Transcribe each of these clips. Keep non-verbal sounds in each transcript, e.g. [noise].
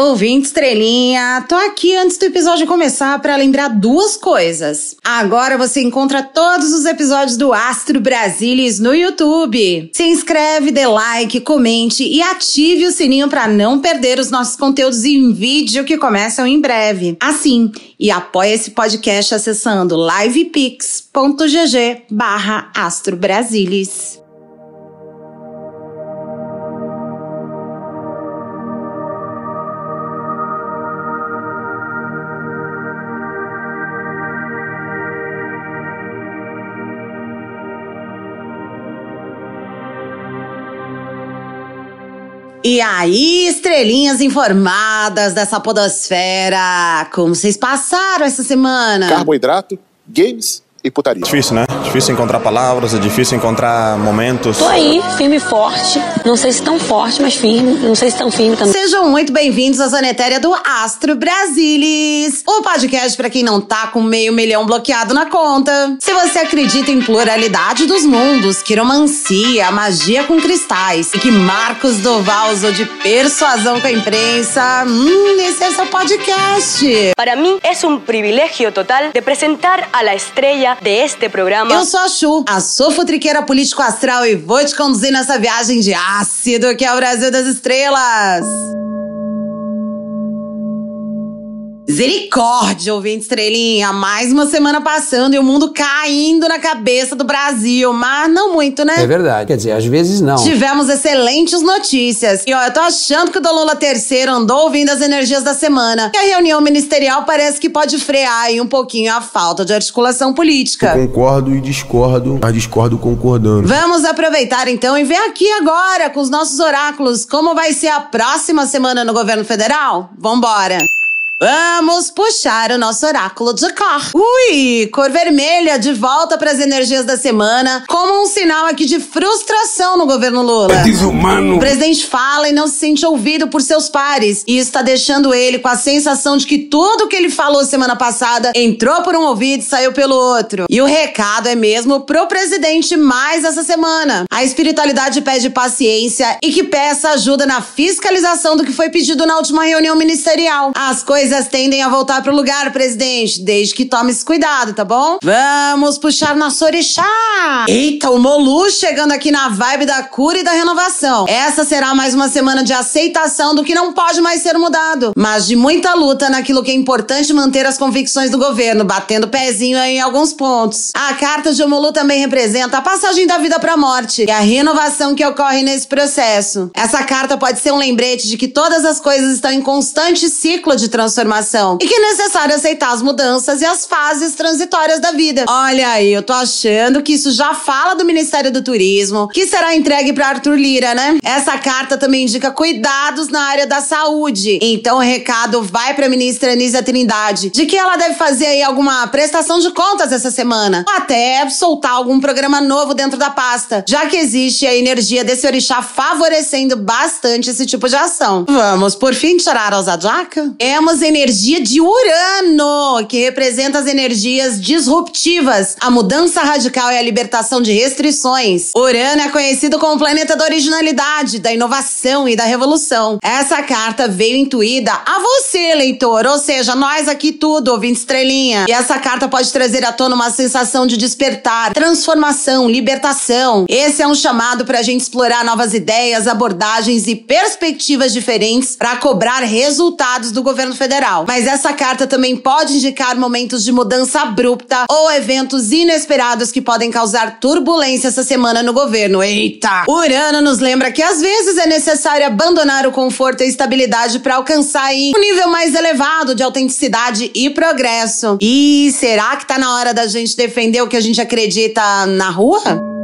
Ouvinte estrelinha, tô aqui antes do episódio começar para lembrar duas coisas. Agora você encontra todos os episódios do Astro Brasilis no YouTube. Se inscreve, dê like, comente e ative o sininho para não perder os nossos conteúdos em vídeo que começam em breve. Assim, e apoia esse podcast acessando livepix.gg E aí, estrelinhas informadas dessa podosfera, como vocês passaram essa semana? Carboidrato, games e putaria. Difícil, né? Difícil encontrar palavras, é difícil encontrar momentos. Tô aí, firme e forte. Não sei se tão forte, mas firme. Não sei se tão firme também. Sejam muito bem-vindos à Zonetéria do Astro Brasilis, o podcast para quem não tá com meio milhão bloqueado na conta. Se você acredita em pluralidade dos mundos, quiromancia, magia com cristais e que Marcos Doval usou de persuasão com a imprensa, hum, esse é seu podcast. Para mí es un privilegio total de presentar a la estrella de este programa. Eu sou a Chu, a sofotriqueira político astral e vou te conduzir nessa viagem de ácido que é o Brasil das Estrelas. Misericórdia, ouvinte estrelinha. Mais uma semana passando e o mundo caindo na cabeça do Brasil. Mas não muito, né? É verdade. Quer dizer, às vezes não. Tivemos excelentes notícias. E ó, eu tô achando que o Lula terceiro andou ouvindo as energias da semana. E a reunião ministerial parece que pode frear aí um pouquinho a falta de articulação política. Eu concordo e discordo, mas discordo concordando. Vamos aproveitar então e ver aqui agora com os nossos oráculos como vai ser a próxima semana no governo federal? Vambora! Vamos puxar o nosso oráculo de cor. Ui, cor vermelha de volta para as energias da semana, como um sinal aqui de frustração no governo Lula. É desumano. O presidente fala e não se sente ouvido por seus pares, e está deixando ele com a sensação de que tudo que ele falou semana passada entrou por um ouvido e saiu pelo outro. E o recado é mesmo pro presidente mais essa semana. A espiritualidade pede paciência e que peça ajuda na fiscalização do que foi pedido na última reunião ministerial. As coisas tendem a voltar pro lugar, presidente, desde que tome esse cuidado, tá bom? Vamos puxar nosso orixá! Eita, o Molu chegando aqui na vibe da cura e da renovação. Essa será mais uma semana de aceitação do que não pode mais ser mudado, mas de muita luta naquilo que é importante manter as convicções do governo, batendo pezinho em alguns pontos. A carta de Omolu também representa a passagem da vida pra morte e a renovação que ocorre nesse processo. Essa carta pode ser um lembrete de que todas as coisas estão em constante ciclo de transformação e que é necessário aceitar as mudanças e as fases transitórias da vida. Olha aí, eu tô achando que isso já fala do Ministério do Turismo, que será entregue para Arthur Lira, né? Essa carta também indica cuidados na área da saúde. Então o recado vai para a ministra Anísia Trindade de que ela deve fazer aí alguma prestação de contas essa semana, ou até soltar algum programa novo dentro da pasta, já que existe a energia desse orixá favorecendo bastante esse tipo de ação. Vamos por fim tirar a Zadjaka? Temos energia de Urano, que representa as energias disruptivas, a mudança radical e a libertação de restrições. Urano é conhecido como o planeta da originalidade, da inovação e da revolução. Essa carta veio intuída a você, leitor, ou seja, nós aqui tudo, ouvinte estrelinha. E essa carta pode trazer à tona uma sensação de despertar, transformação, libertação. Esse é um chamado para a gente explorar novas ideias, abordagens e perspectivas diferentes para cobrar resultados do governo federal geral. Mas essa carta também pode indicar momentos de mudança abrupta ou eventos inesperados que podem causar turbulência essa semana no governo. Eita! Urano nos lembra que às vezes é necessário abandonar o conforto e estabilidade para alcançar aí um nível mais elevado de autenticidade e progresso. E será que tá na hora da gente defender o que a gente acredita na rua?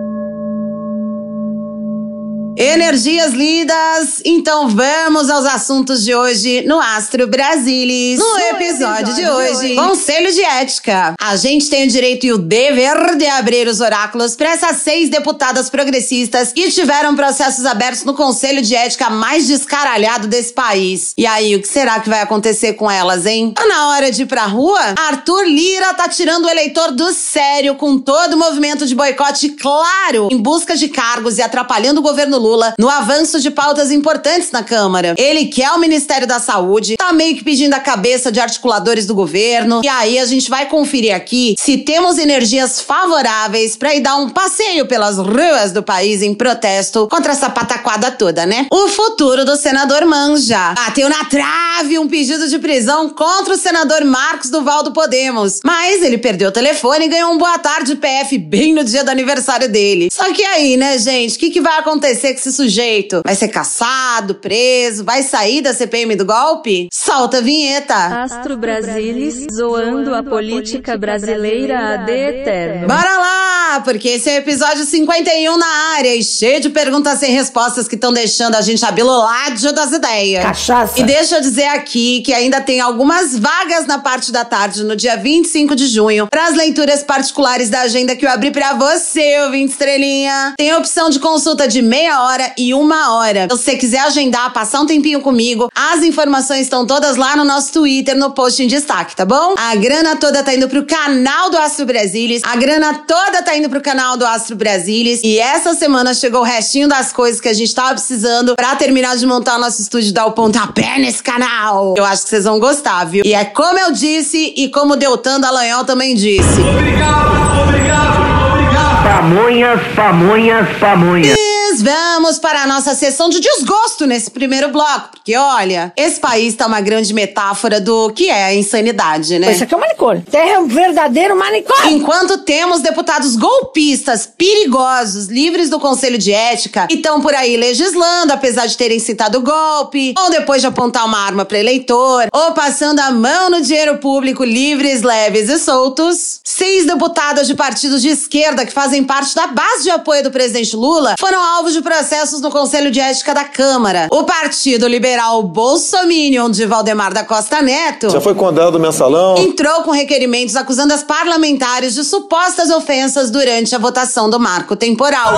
Energias lidas, então vamos aos assuntos de hoje no Astro Brasilis. No, episódio, episódio, de, hoje, de hoje, Conselho de Ética. A gente tem o direito e o dever de abrir os oráculos para essas seis deputadas progressistas que tiveram processos abertos no Conselho de Ética mais descaralhado desse país. E aí, o que será que vai acontecer com elas, hein? Tá na hora de ir pra rua? Arthur Lira tá tirando o eleitor do sério com todo o movimento de boicote claro em busca de cargos e atrapalhando o governo Lula no avanço de pautas importantes na Câmara. Ele quer o Ministério da Saúde, tá meio que pedindo a cabeça de articuladores do governo. E aí a gente vai conferir aqui se temos energias favoráveis para ir dar um passeio pelas ruas do país em protesto contra essa pataquada toda, né? O futuro do senador Manja. Bateu na trave um pedido de prisão contra o senador Marcos Duval do Podemos. Mas ele perdeu o telefone e ganhou um boa tarde PF bem no dia do aniversário dele. Só que aí, né, gente? O que, que vai acontecer com esse sujeito? Vai ser caçado, preso? Vai sair da CPM do golpe? Solta a vinheta. Astro Brasilis zoando a política brasileira AD eterno. Bora lá, porque esse é o episódio 51 na área e cheio de perguntas sem respostas que estão deixando a gente abiloládio das ideias. Cachaça. E deixa eu dizer aqui que ainda tem algumas vagas na parte da tarde no dia 25 de junho para as leituras particulares da agenda que eu abri para você, ouvinte estrelinha. Tem a opção de consulta de meia hora e uma hora. Se você quiser agendar, passar um tempinho comigo, as informações estão todas lá no nosso Twitter, no post em destaque, tá bom? A grana toda tá indo pro canal do Astro Brasilis, a grana toda tá indo pro canal do Astro Brasilis e essa semana chegou o restinho das coisas que a gente tava precisando para terminar de montar o nosso estúdio e dar o pontapé nesse canal. Eu acho que vocês vão gostar, viu? E é como eu disse e como o Deltan Dallagnol também disse. Obrigado, obrigado, obrigado. Pamonhas, pamonhas, pamonhas. Mas vamos para a nossa sessão de desgosto nesse primeiro bloco, porque olha, esse país tá uma grande metáfora do que é a insanidade, né? Isso aqui é um manicômio. Terra é um verdadeiro manicômio. Enquanto temos deputados golpistas, perigosos, livres do Conselho de Ética, e estão por aí legislando, apesar de terem citado golpe, ou depois de apontar uma arma para eleitor, ou passando a mão no dinheiro público livres, leves e soltos, seis deputadas de partidos de esquerda que fazem parte da base de apoio do presidente Lula foram alvos de processos no Conselho de Ética da Câmara. O Partido Liberal Bolsominion de Valdemar da Costa Neto Já foi condenado do mensalão? entrou com requerimentos acusando as parlamentares de supostas ofensas durante a votação do marco temporal.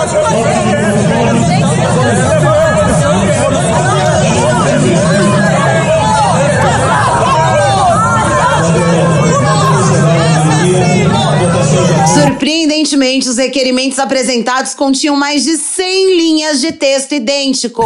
Surpreendentemente, os requerimentos apresentados continham mais de 100 linhas de texto idêntico.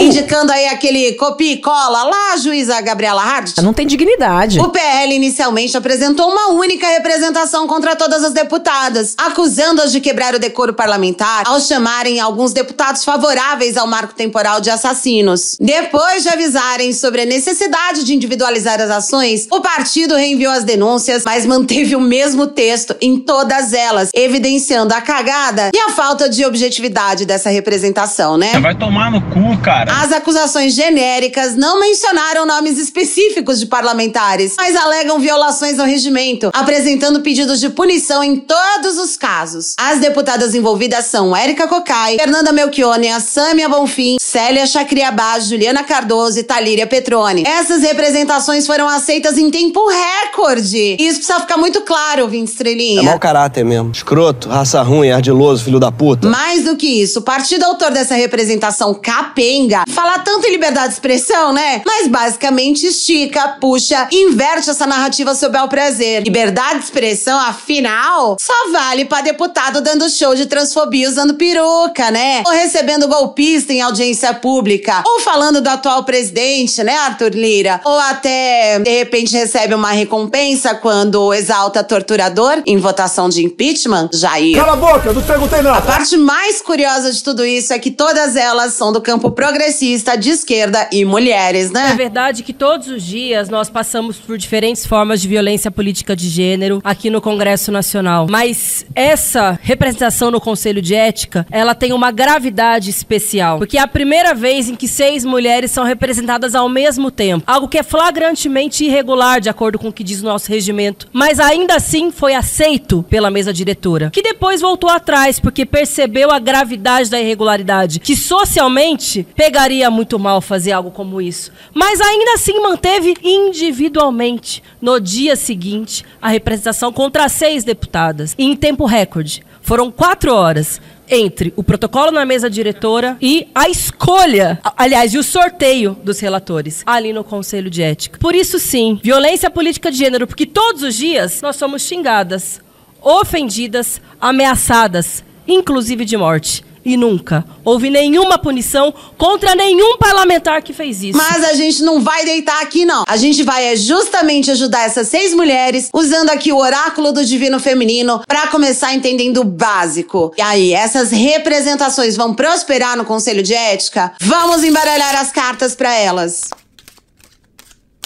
Indicando aí aquele copia e cola lá, juíza Gabriela Hart. Não tem dignidade. O PL inicialmente apresentou uma única representação contra todas as deputadas, acusando-as de quebrar o decoro parlamentar ao chamarem alguns deputados favoráveis ao marco temporal de assassinos. Depois de avisarem sobre a necessidade de individualizar as ações, o partido reenviou as denúncias, mas manteve o mesmo texto em todas elas, evidenciando a cagada e a falta de objetividade dessa representação, né? Vai tomar no cu, cara. As acusações genéricas não mencionaram nomes específicos de parlamentares, mas alegam violações ao regimento, apresentando pedidos de punição em todos os casos. As deputadas envolvidas são Érica Cocai, Fernanda Melchione, Sâmia Bonfim, Célia Chacriabá, Juliana Cardoso e Talíria Petrone. Essas representações foram aceitas em tempo recorde. Isso precisa ficar muito claro, ouvinte estrelinha. É mau caráter mesmo. Escroto, raça ruim, ardiloso, filho da puta. Mais do que isso, o partido autor dessa representação capenga fala tanto em liberdade de expressão, né? Mas basicamente estica, puxa, inverte essa narrativa sobre o prazer. Liberdade de expressão, afinal, só vale pra deputado dando show de transfobia usando peruca, né? Ou recebendo golpista em audiência pública. Ou falando do atual presidente, né, Arthur Lira? Ou até, de repente, recebe uma recompensa quando exalta torturador em votação de impeachment, Jair. Cala a boca, não perguntei A nada. parte mais curiosa de tudo isso é que todas elas são do campo progressista, de esquerda e mulheres, É né? verdade que todos os dias nós passamos por diferentes formas de violência política de gênero aqui no Congresso Nacional. Mas essa representação no Conselho de Ética, ela tem uma gravidade especial. Porque é a primeira vez em que seis mulheres são representadas ao mesmo tempo. Algo que é flagrantemente irregular, de acordo com o que diz o nosso regimento. Mas ainda assim foi aceito pela mesa diretora. Que depois voltou atrás, porque percebeu a gravidade da irregularidade. Que socialmente pegaria muito mal fazer algo como isso. Mas ainda assim manteve individualmente, no dia seguinte, a representação contra seis deputadas. E em tempo recorde. Foram quatro horas entre o protocolo na mesa diretora e a escolha, aliás, e o sorteio dos relatores ali no Conselho de Ética. Por isso, sim, violência política de gênero, porque todos os dias nós somos xingadas, ofendidas, ameaçadas, inclusive de morte. e nunca houve nenhuma punição contra nenhum parlamentar que fez isso. Mas a gente não vai deitar aqui, não. A gente vai é, justamente ajudar essas seis mulheres, usando aqui o oráculo do divino feminino, para começar entendendo o básico. E aí, essas representações vão prosperar no Conselho de Ética? Vamos embaralhar as cartas para elas.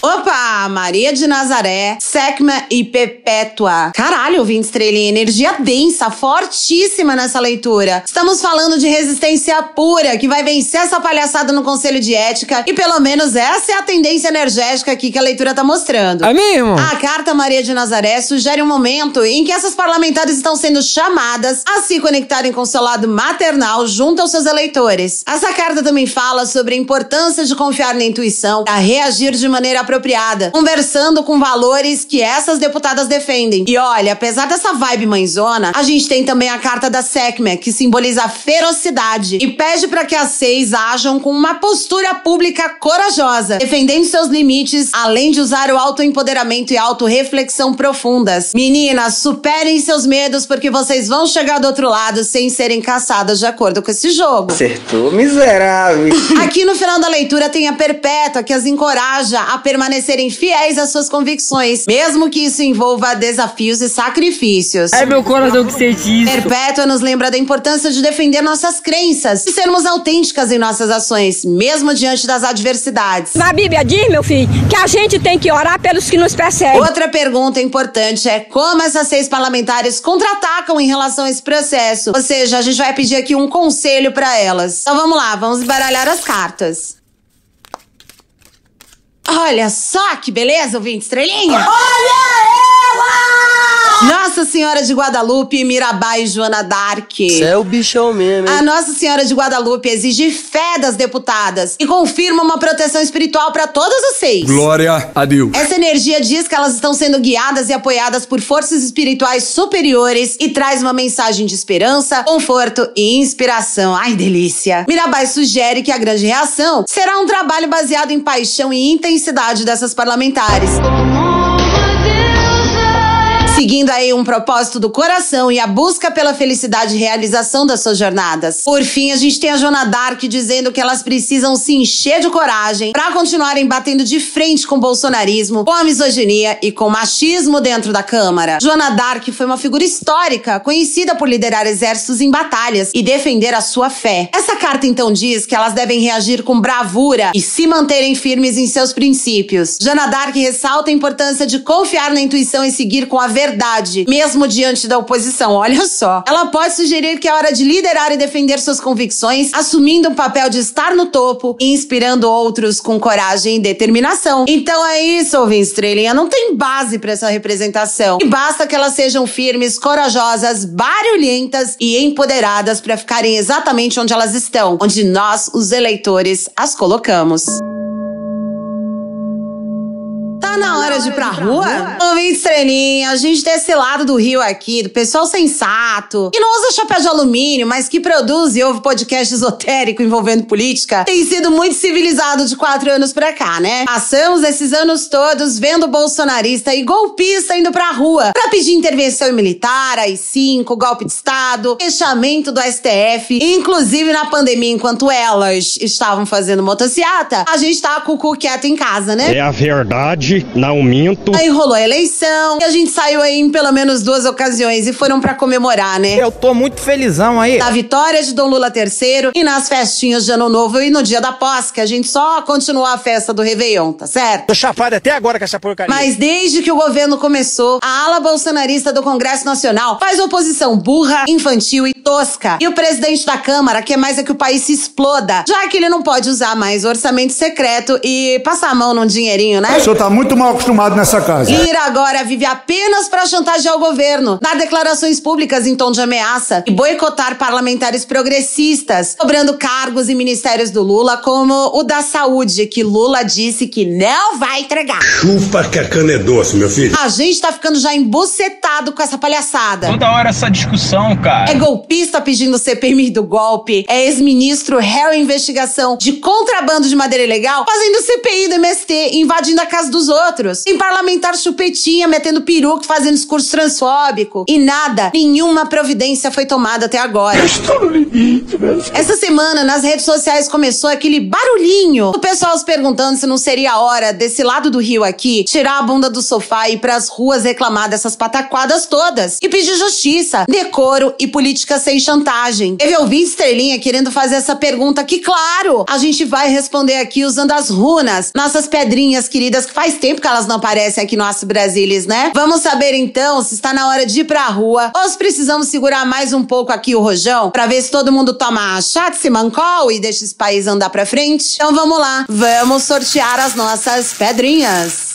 Opa! Maria de Nazaré, Secma e Perpétua. Caralho, vinte estrelinha, energia densa, fortíssima nessa leitura. Estamos falando de resistência pura, que vai vencer essa palhaçada no Conselho de Ética. E pelo menos essa é a tendência energética aqui que a leitura tá mostrando. É mesmo? A carta Maria de Nazaré sugere um momento em que essas parlamentares estão sendo chamadas a se conectarem com seu lado maternal junto aos seus eleitores. Essa carta também fala sobre a importância de confiar na intuição, a reagir de maneira apropriada, conversando com valores que essas deputadas defendem. E olha, apesar dessa vibe mãezona, a gente tem também a carta da SECME, que simboliza a ferocidade e pede para que as seis ajam com uma postura pública corajosa, defendendo seus limites, além de usar o autoempoderamento e autorreflexão profundas. Meninas, superem seus medos porque vocês vão chegar do outro lado sem serem caçadas de acordo com esse jogo. Acertou, miserável. Aqui no final da leitura tem a Perpétua, que as encoraja a permanecerem fiéis às suas convicções, mesmo que isso envolva desafios e sacrifícios. É meu coração que sente isso. Perpétua nos lembra da importância de defender nossas crenças e sermos autênticas em nossas ações, mesmo diante das adversidades. Na Bíblia diz, meu filho, que a gente tem que orar pelos que nos perseguem. Outra pergunta importante é como essas seis parlamentares contra-atacam em relação a esse processo. Ou seja, a gente vai pedir aqui um conselho para elas. Então vamos lá, vamos embaralhar as cartas. Olha só que beleza, ouvinte estrelinha! Olha ela! Nossa Senhora de Guadalupe, Mirabai e Joana Dark. Você é o bichão mesmo, hein? A Nossa Senhora de Guadalupe exige fé das deputadas e confirma uma proteção espiritual para todas as seis. Glória a Deus. Essa energia diz que elas estão sendo guiadas e apoiadas por forças espirituais superiores e traz uma mensagem de esperança, conforto e inspiração. Ai, delícia! Mirabai sugere que a grande reação será um trabalho baseado em paixão e intensidade dessas parlamentares seguindo aí um propósito do coração e a busca pela felicidade e realização das suas jornadas. Por fim, a gente tem a Joana Dark dizendo que elas precisam se encher de coragem para continuarem batendo de frente com o bolsonarismo, com a misoginia e com o machismo dentro da Câmara. Joana Dark foi uma figura histórica, conhecida por liderar exércitos em batalhas e defender a sua fé. Essa carta então diz que elas devem reagir com bravura e se manterem firmes em seus princípios. Joana Dark ressalta a importância de confiar na intuição e seguir com a verdade verdade, mesmo diante da oposição. Olha só. Ela pode sugerir que é hora de liderar e defender suas convicções, assumindo o papel de estar no topo e inspirando outros com coragem e determinação. Então é isso, ouvinte estrelinha. Não tem base para essa representação. E basta que elas sejam firmes, corajosas, barulhentas e empoderadas para ficarem exatamente onde elas estão, onde nós, os eleitores, as colocamos. Tá na hora de ir pra rua? Ouvinte estrelinha, a gente desse lado do rio aqui, do pessoal sensato, que não usa chapéu de alumínio, mas que produz e ouve podcast esotérico envolvendo política, tem sido muito civilizado de quatro anos pra cá, né? Passamos esses anos todos vendo bolsonarista e golpista indo pra rua pra pedir intervenção militar, AI-5, golpe de Estado, fechamento do STF, inclusive na pandemia, enquanto elas estavam fazendo motociata, a gente tava com o cu quieto em casa, né? É a verdade, não minto. Aí rolou a eleição e a gente saiu aí em pelo menos duas ocasiões e foram pra comemorar, né? Eu tô muito felizão aí. Na vitória de Dom Lula III e nas festinhas de Ano Novo e no dia da posse, que a gente só continuou a festa do Réveillon, tá certo? Tô chapado até agora com essa porcaria. Mas desde que o governo começou, a ala bolsonarista do Congresso Nacional faz oposição burra, infantil e tosca. E o presidente da Câmara quer mais é que o país se exploda, já que ele não pode usar mais orçamento secreto e passar a mão num dinheirinho, né? O senhor tá muito mal acostumado nessa casa. Lira agora vive apenas para chantagear o governo, dar declarações públicas em tom de ameaça e boicotar parlamentares progressistas, cobrando cargos e ministérios do Lula, como o da saúde, que Lula disse que não vai entregar. Chupa que a cana é doce, meu filho. A gente tá ficando já embucetado com essa palhaçada. Toda hora essa discussão, cara. É golpista pedindo CPMI do golpe, é ex-ministro réu em investigação de contrabando de madeira ilegal, fazendo CPI do MST, invadindo a casa dos outros outros. Tem parlamentar chupetinha metendo peruca fazendo discurso transfóbico. E nada, nenhuma providência foi tomada até agora. Eu estou no limite, velho. Essa semana, nas redes sociais, começou aquele barulhinho. O pessoal se perguntando se não seria a hora, desse lado do rio aqui, tirar a bunda do sofá e ir pras ruas reclamar dessas pataquadas todas. E pedir justiça, decoro e política sem chantagem. Teve ouvinte estrelinha querendo fazer essa pergunta que, claro, a gente vai responder aqui usando as runas, nossas pedrinhas queridas, que faz tempo que elas não aparecem aqui no Aço Brasilis, né? Vamos saber então se está na hora de ir pra rua ou se precisamos segurar mais um pouco aqui o rojão pra ver se todo mundo toma chá de simancol e deixa esse país andar pra frente. Então vamos lá, vamos sortear as nossas pedrinhas.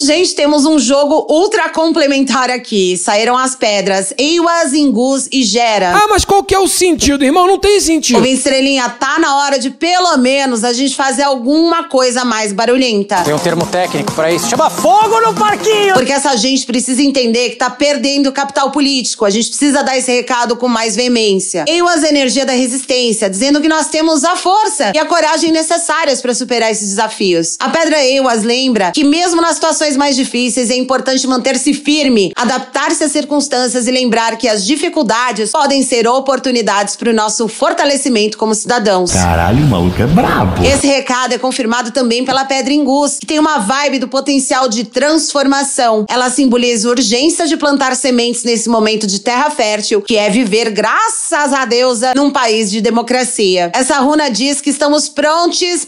Gente, temos um jogo ultra complementar aqui. Saíram as pedras Eiwas, Ingus e Gera. Ah, mas qual que é o sentido, irmão? Não tem sentido. Ô, Estrelinha, tá na hora de pelo menos a gente fazer alguma coisa mais barulhenta. Tem um termo técnico para isso. Chama fogo no parquinho! Porque essa gente precisa entender que tá perdendo o capital político. A gente precisa dar esse recado com mais veemência. Eiwas, energia da resistência, dizendo que nós temos a força e a coragem necessárias para superar esses desafios. A pedra Eiwas lembra que mesmo nas situações mais difíceis, é importante manter-se firme, adaptar-se às circunstâncias e lembrar que as dificuldades podem ser oportunidades para o nosso fortalecimento como cidadãos. Caralho, o maluco é brabo. Esse recado é confirmado também pela Pedra Ingus, que tem uma vibe do potencial de transformação. Ela simboliza a urgência de plantar sementes nesse momento de terra fértil, que é viver, graças a deusa, num país de democracia. Essa runa diz que estamos prontos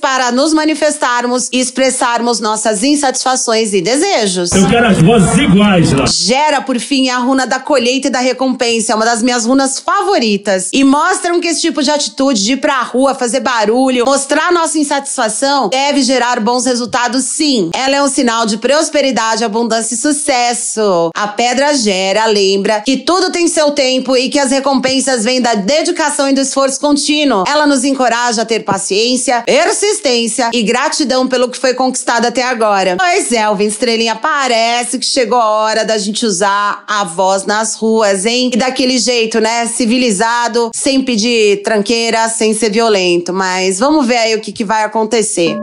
para nos manifestarmos e expressarmos nossas insatisfações e desejos. Eu quero as vozes iguais lá. Gera, por fim, a runa da colheita e da recompensa, é uma das minhas runas favoritas. E mostram que esse tipo de atitude de ir pra rua, fazer barulho, mostrar nossa insatisfação, deve gerar bons resultados sim. Ela é um sinal de prosperidade, abundância e sucesso. A pedra gera, lembra que tudo tem seu tempo e que as recompensas vêm da dedicação e do esforço contínuo. Ela nos encoraja a ter paciência, persistência e gratidão pelo que foi conquistado até agora. Pois Alvin Estrelinha, parece que chegou a hora da gente usar a voz nas ruas, hein? E daquele jeito, né? Civilizado, sem pedir tranqueira, sem ser violento. Mas vamos ver aí o que, que vai acontecer.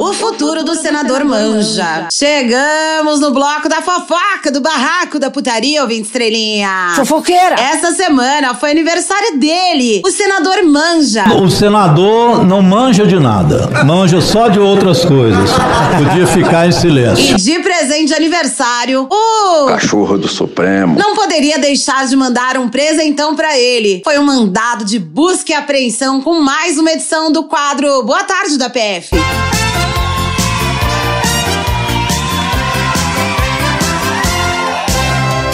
O futuro do senador manja. Chegamos no bloco da fofoca, do barraco da putaria, ouvinte estrelinha. Fofoqueira! Essa semana foi aniversário dele, o senador manja. O senador não manja de nada, manja só de outras coisas. Podia ficar em silêncio. E de presente de aniversário, o Cachorro do Supremo. não poderia deixar de mandar um presentão pra ele. Foi um mandado de busca e apreensão com mais uma edição do quadro Boa Tarde da PF.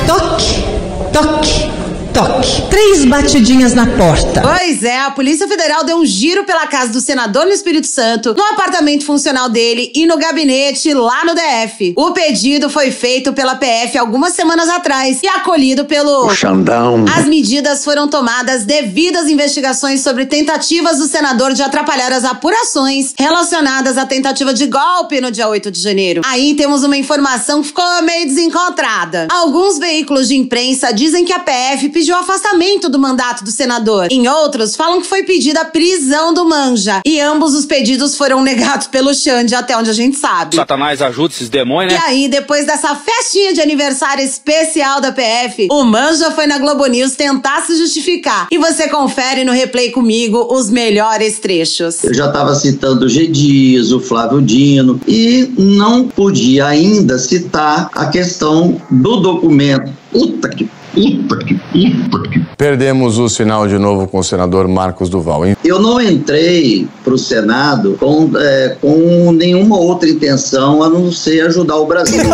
Toque, toque, toque. Três batidinhas na porta. Pois é, a Polícia Federal deu um giro pela casa do senador no Espírito Santo, no apartamento funcional dele e no gabinete lá no DF. O pedido foi feito pela PF algumas semanas atrás e acolhido pelo. O Xandão. As medidas foram tomadas devido às investigações sobre tentativas do senador de atrapalhar as apurações relacionadas à tentativa de golpe no dia 8 de janeiro. Aí temos uma informação que ficou meio desencontrada. Alguns veículos de imprensa dizem que a PF pediu o afastamento do mandato do senador. Em outros, falam que foi pedida a prisão do Manja. E ambos os pedidos foram negados pelo Xande, até onde a gente sabe. Satanás ajuda esses demônios, E né? aí, depois dessa festinha de aniversário especial da PF, o Manja foi na Globo News tentar se justificar. E você confere no replay comigo os melhores trechos. Eu já estava citando o G. Dias, o Flávio Dino, e não podia ainda citar a questão do documento. Puta que puta que puta que. Perdemos o sinal de novo com o senador Marcos Duval. hein? Eu não entrei para o Senado com, é, com nenhuma outra intenção a não ser ajudar o Brasil. [laughs]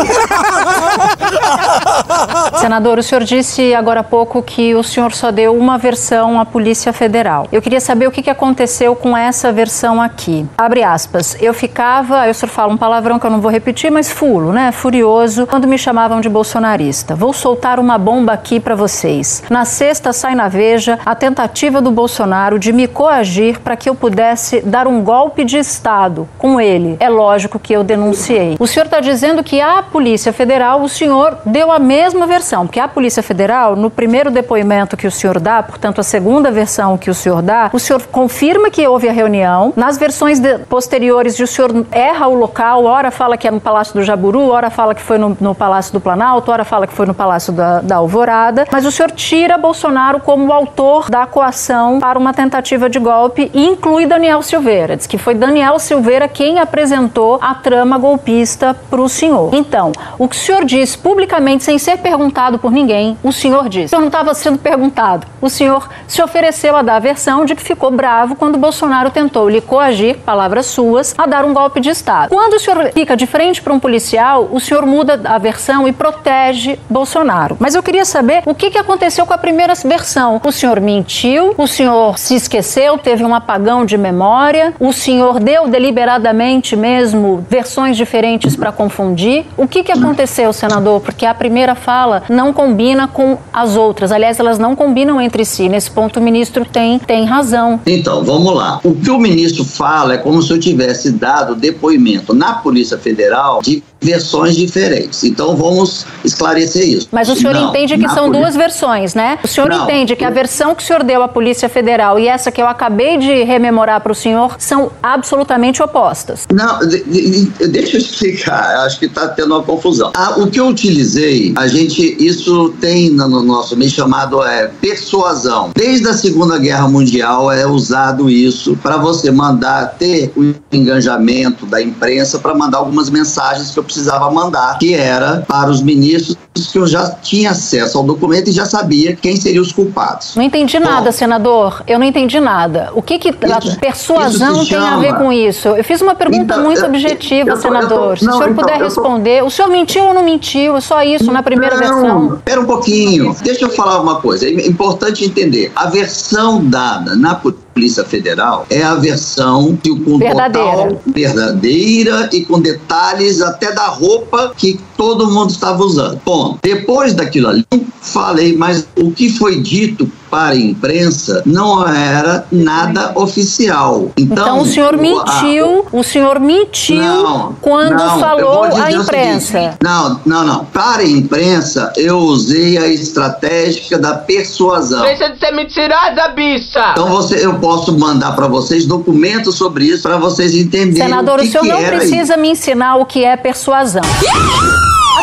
Senador, o senhor disse agora há pouco que o senhor só deu uma versão à Polícia Federal. Eu queria saber o que que aconteceu com essa versão aqui. Abre aspas. Eu ficava, eu o senhor fala um palavrão que eu não vou repetir, mas fulo, né? Furioso, quando me chamavam de bolsonarista. Vou soltar uma bomba aqui aqui para vocês. Na sexta sai na Veja a tentativa do Bolsonaro de me coagir para que eu pudesse dar um golpe de Estado com ele. É lógico que eu denunciei. O senhor está dizendo que a Polícia Federal, o senhor deu a mesma versão, porque a Polícia Federal, no primeiro depoimento que o senhor dá, portanto, a segunda versão que o senhor dá, o senhor confirma que houve a reunião. Nas versões de, posteriores, o senhor erra o local, ora fala que é no Palácio do Jaburu, ora fala que foi no, no Palácio do Planalto, ora fala que foi no Palácio da, da Alvorada, mas o senhor tira Bolsonaro como autor da coação para uma tentativa de golpe e inclui Daniel Silveira. Diz que foi Daniel Silveira quem apresentou a trama golpista para o senhor. Então, o que o senhor diz publicamente, sem ser perguntado por ninguém, o senhor disse. O senhor não estava sendo perguntado. O senhor se ofereceu a dar a versão de que ficou bravo quando Bolsonaro tentou lhe coagir, palavras suas, a dar um golpe de Estado. Quando o senhor fica de frente para um policial, o senhor muda a versão e protege Bolsonaro. Mas eu queria saber o que, que aconteceu com a primeira versão. O senhor mentiu, o senhor se esqueceu, teve um apagão de memória, o senhor deu deliberadamente mesmo versões diferentes para confundir. O que, que aconteceu, senador? Porque a primeira fala não combina com as outras. Aliás, elas não combinam entre si. Nesse ponto, o ministro tem, tem razão. Então, vamos lá. O que o ministro fala é como se eu tivesse dado depoimento na Polícia Federal de versões diferentes. Então, vamos esclarecer isso. Mas o senhor Não, entende que são polícia- duas versões, né? O senhor Não. entende que a versão que o senhor deu à Polícia Federal e essa que eu acabei de rememorar para o senhor são absolutamente opostas. Não, de- de- de- deixa eu explicar, [laughs] acho que está tendo uma confusão. Ah, o que eu utilizei, a gente, isso tem no no nosso meio chamado é, persuasão. Desde a Segunda Guerra Mundial é usado isso para você mandar, ter o engajamento da imprensa para mandar algumas mensagens que eu precisava mandar, que era para os ministros que eu já tinha acesso ao documento e já sabia quem seriam os culpados. Não entendi nada, senador. Eu não entendi nada. O que, que a persuasão isso se tem a ver com isso? Eu fiz uma pergunta Então, muito eu- objetiva, eu tô- senador. eu tô- Se o não, senhor então, puder eu tô- responder. O senhor mentiu ou não mentiu? É só isso na primeira Não, versão. Espera um pouquinho. Deixa eu falar uma coisa. É importante entender. A versão dada na Polícia Federal é a versão que com Verdadeira. total verdadeira e com detalhes até da roupa que todo mundo estava usando. Bom, depois daquilo ali, falei, mas o que foi dito para a imprensa não era nada oficial. Então, Então, o senhor a- mentiu, o senhor mentiu Não, quando não, falou à o imprensa. não, não, não. Para a imprensa, eu usei a estratégia da persuasão. Deixa de ser mentirosa, bicha! Então você, eu posso mandar para vocês documentos sobre isso para vocês entenderem Senador, o o, que, senhor que não precisa me ensinar o que é persuasão.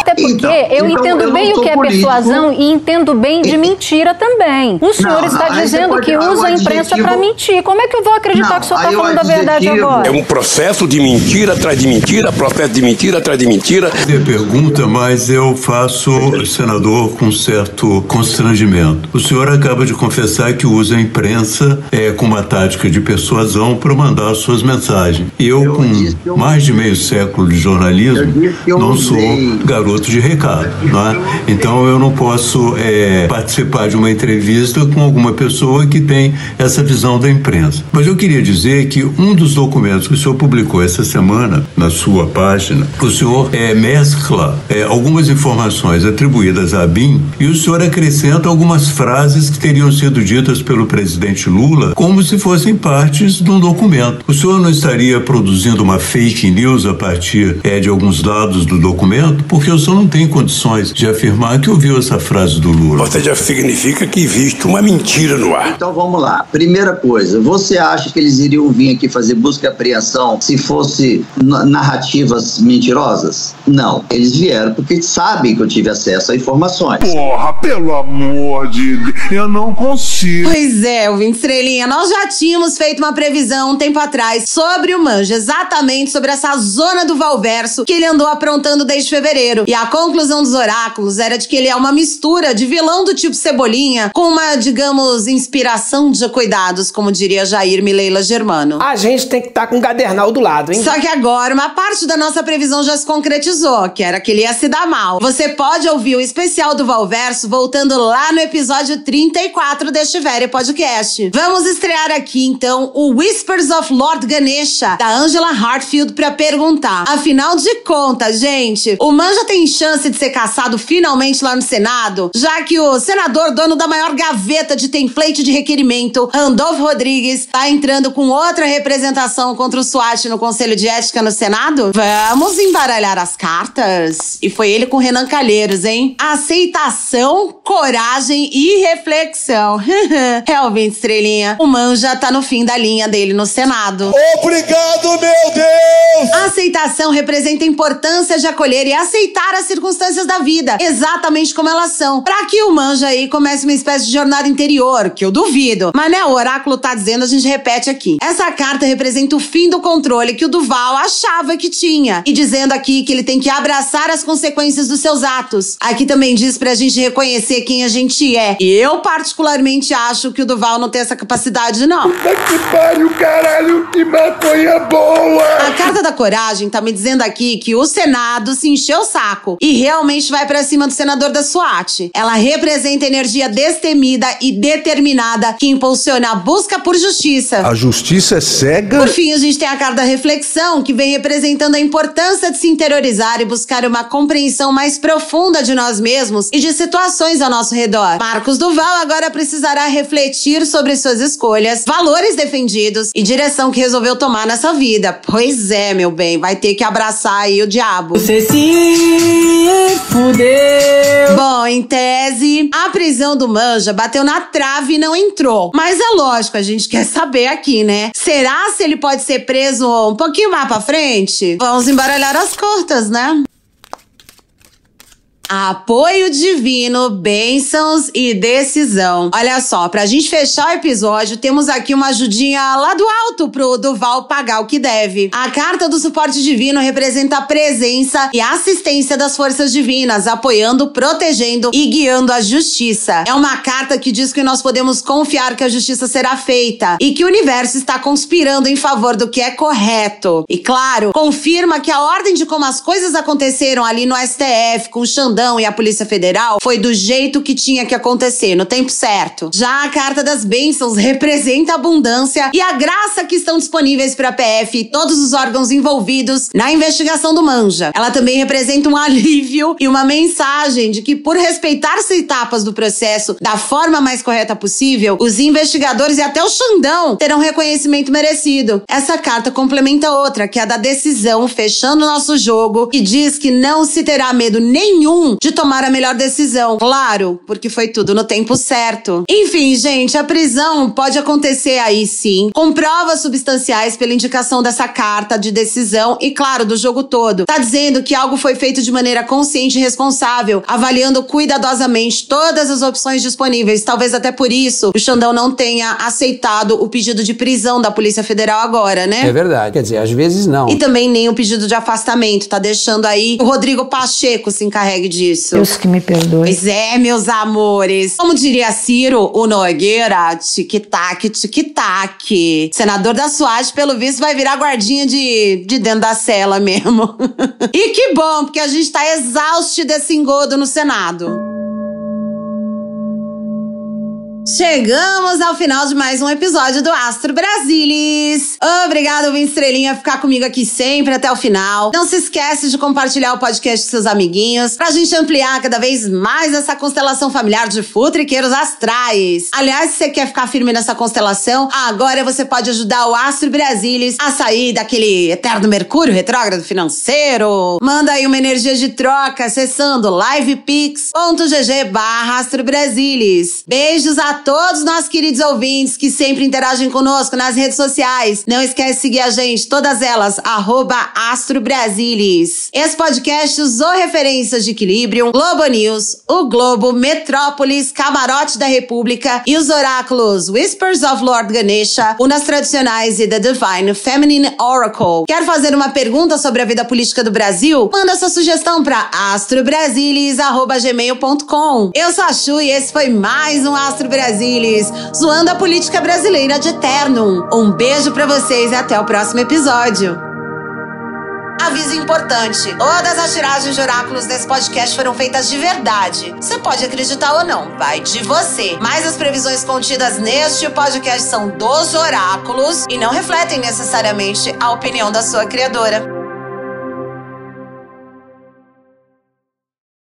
Até porque Então, eu então entendo eu bem o que é político. persuasão e entendo bem de mentira também. O senhor Não, está não, dizendo pode- que usa a imprensa adjetivo- para mentir. Como é que eu vou acreditar Não, que o senhor está falando a verdade adjetivo- agora? É um processo de mentira atrás de mentira, processo de mentira atrás de mentira. Minha pergunta, mas eu faço, senador, com certo constrangimento. O senhor acaba de confessar que usa a imprensa é, com uma tática de persuasão para mandar suas mensagens. Eu, com mais de meio século de jornalismo, não sou garoto de recado. É? Então eu não posso é, participar de uma entrevista com alguma pessoa que tem essa visão da imprensa. Mas eu queria dizer que um dos documentos que o senhor publicou essa semana na sua página, o senhor é, mescla é, algumas informações atribuídas à BIM e o senhor acrescenta algumas frases que teriam sido ditas pelo presidente Lula como se fossem partes de um documento. O senhor não estaria produzindo uma fake news a partir é, de alguns dados do documento? Porque o senhor não tem condições de afirmar que ouviu essa frase do Lula. Ou seja, significa que existe uma mentira no ar. Então vamos lá. Primeira coisa, você acha que eles iriam vir aqui fazer busca e apreensão se fosse na- narrativas mentirosas? Não. Eles vieram porque sabem que eu tive acesso a informações. Porra, pelo amor de Deus, eu não consigo. Pois é, o 20 Estrelinha, nós já tínhamos feito uma previsão um tempo atrás sobre o Manja, exatamente sobre essa zona do Valverso que ele andou aprontando desde fevereiro. E a conclusão dos oráculos era de que ele é uma mistura de vilão do tipo Cebolinha com uma, digamos, inspiração de cuidados, como diria Jair Mileila Germano. A gente tem que estar com o cadernal do lado, hein? Só que agora uma parte da nossa previsão já se concretizou, que era que ele ia se dar mal. Você pode ouvir o especial do Valverso voltando lá no episódio 34 deste Very Podcast. Vamos estrear aqui então o Whispers of Lord Ganesha, da Angela Hartfield, pra perguntar. Afinal de contas, gente, o Manja tem chance de ser caçado finalmente lá no Senado, já que o senador dono da maior gaveta de template de requerimento, Randolfo Rodrigues, tá entrando com outra representação contra o SWAT no Conselho de Ética no Senado? Vamos embaralhar as cartas? E foi ele com Renan Calheiros, hein? Aceitação, coragem e reflexão. [laughs] ouvinte estrelinha. O Manja tá no fim da linha dele no Senado. Obrigado, aceitação representa a importância de acolher e aceitar as circunstâncias da vida, exatamente como elas são. Pra que o Manja aí comece uma espécie de jornada interior, que eu duvido. Mas né, o oráculo tá dizendo, a gente repete aqui. Essa carta representa o fim do controle que o Duval achava que tinha. E dizendo aqui que ele tem que abraçar as consequências dos seus atos. Aqui também diz pra gente reconhecer quem a gente é. E eu, particularmente, acho que o Duval não tem essa capacidade, não. Puta que pariu, caralho, que maconha boa! A carta da coragem tá me dizendo aqui que o Senado se encheu o saco e realmente vai para cima do senador da SWAT. Ela representa a energia destemida e determinada que impulsiona a busca por justiça. A justiça é cega? Por fim, a gente tem a carta da reflexão, que vem representando a importância de se interiorizar e buscar uma compreensão mais profunda de nós mesmos e de situações ao nosso redor. Marcos Duval agora precisará refletir sobre suas escolhas, valores defendidos e direção que resolveu tomar nessa vida. Pois é, meu bem, vai ter que abraçar aí o diabo. Você se fudeu. Bom, em tese, a prisão do Manja bateu na trave e não entrou. Mas é lógico, a gente quer saber aqui, né? Será se ele pode ser preso um pouquinho mais pra frente? Vamos embaralhar as cortas, né? Apoio divino, bênçãos e decisão. Olha só, pra gente fechar o episódio, temos aqui uma ajudinha lá do alto pro Duval pagar o que deve. A carta do suporte divino representa a presença e assistência das forças divinas, apoiando, protegendo e guiando a justiça. É uma carta que diz que nós podemos confiar que a justiça será feita e que o universo está conspirando em favor do que é correto. E claro, confirma que a ordem de como as coisas aconteceram ali no STF com o Xandão e a Polícia Federal foi do jeito que tinha que acontecer, no tempo certo. Já a Carta das Bênçãos representa a abundância e a graça que estão disponíveis para a PF e todos os órgãos envolvidos na investigação do Manja. Ela também representa um alívio e uma mensagem de que, por respeitar as etapas do processo da forma mais correta possível, os investigadores e até o Xandão terão reconhecimento merecido. Essa carta complementa outra, que é a da decisão, fechando o nosso jogo, que diz que não se terá medo nenhum de tomar a melhor decisão. Claro, porque foi tudo no tempo certo. Enfim, gente, a prisão pode acontecer aí sim, com provas substanciais pela indicação dessa carta de decisão e, claro, do jogo todo. Tá dizendo que algo foi feito de maneira consciente e responsável, avaliando cuidadosamente todas as opções disponíveis. Talvez até por isso o Xandão não tenha aceitado o pedido de prisão da Polícia Federal agora, né? É verdade. Quer dizer, às vezes não. E também nem o pedido de afastamento. Tá deixando aí o Rodrigo Pacheco se encarregue disso. Deus que me perdoe. Pois é, meus amores. Como diria Ciro, o Nogueira, tic-tac, tic-tac. Senador da SWAT, pelo visto, vai virar guardinha de, de dentro da cela mesmo. [laughs] e que bom, porque a gente tá exausto desse engodo no Senado. Chegamos ao final de mais um episódio do Astro Brasilis. Obrigada, Vim Estrelinha, por ficar comigo aqui sempre até o final. Não se esquece de compartilhar o podcast com seus amiguinhos pra gente ampliar cada vez mais essa constelação familiar de futriqueiros astrais. Aliás, se você quer ficar firme nessa constelação, agora você pode ajudar o Astro Brasilis a sair daquele eterno Mercúrio retrógrado financeiro. Manda aí uma energia de troca acessando livepix.gg barra. Beijos a todos nós queridos ouvintes que sempre interagem conosco nas redes sociais. Não esquece de seguir a gente, todas elas, arroba Astro Brasilis. Esse podcast usou referências de Equilibrium, Globo News, O Globo, Metrópolis, Camarote da República e os oráculos Whispers of Lord Ganesha, Unas Tradicionais e The Divine Feminine Oracle. Quer fazer uma pergunta sobre a vida política do Brasil? Manda sua sugestão para astrobrasilis.gmail.com. Eu sou a Chu e esse foi mais um Astro Brasilis zoando a política brasileira de eterno. Um beijo para vocês e até o próximo episódio. Aviso importante: todas as tiragens de oráculos desse podcast foram feitas de verdade. Você pode acreditar ou não, vai de você. Mas as previsões contidas neste podcast são dos oráculos e não refletem necessariamente a opinião da sua criadora.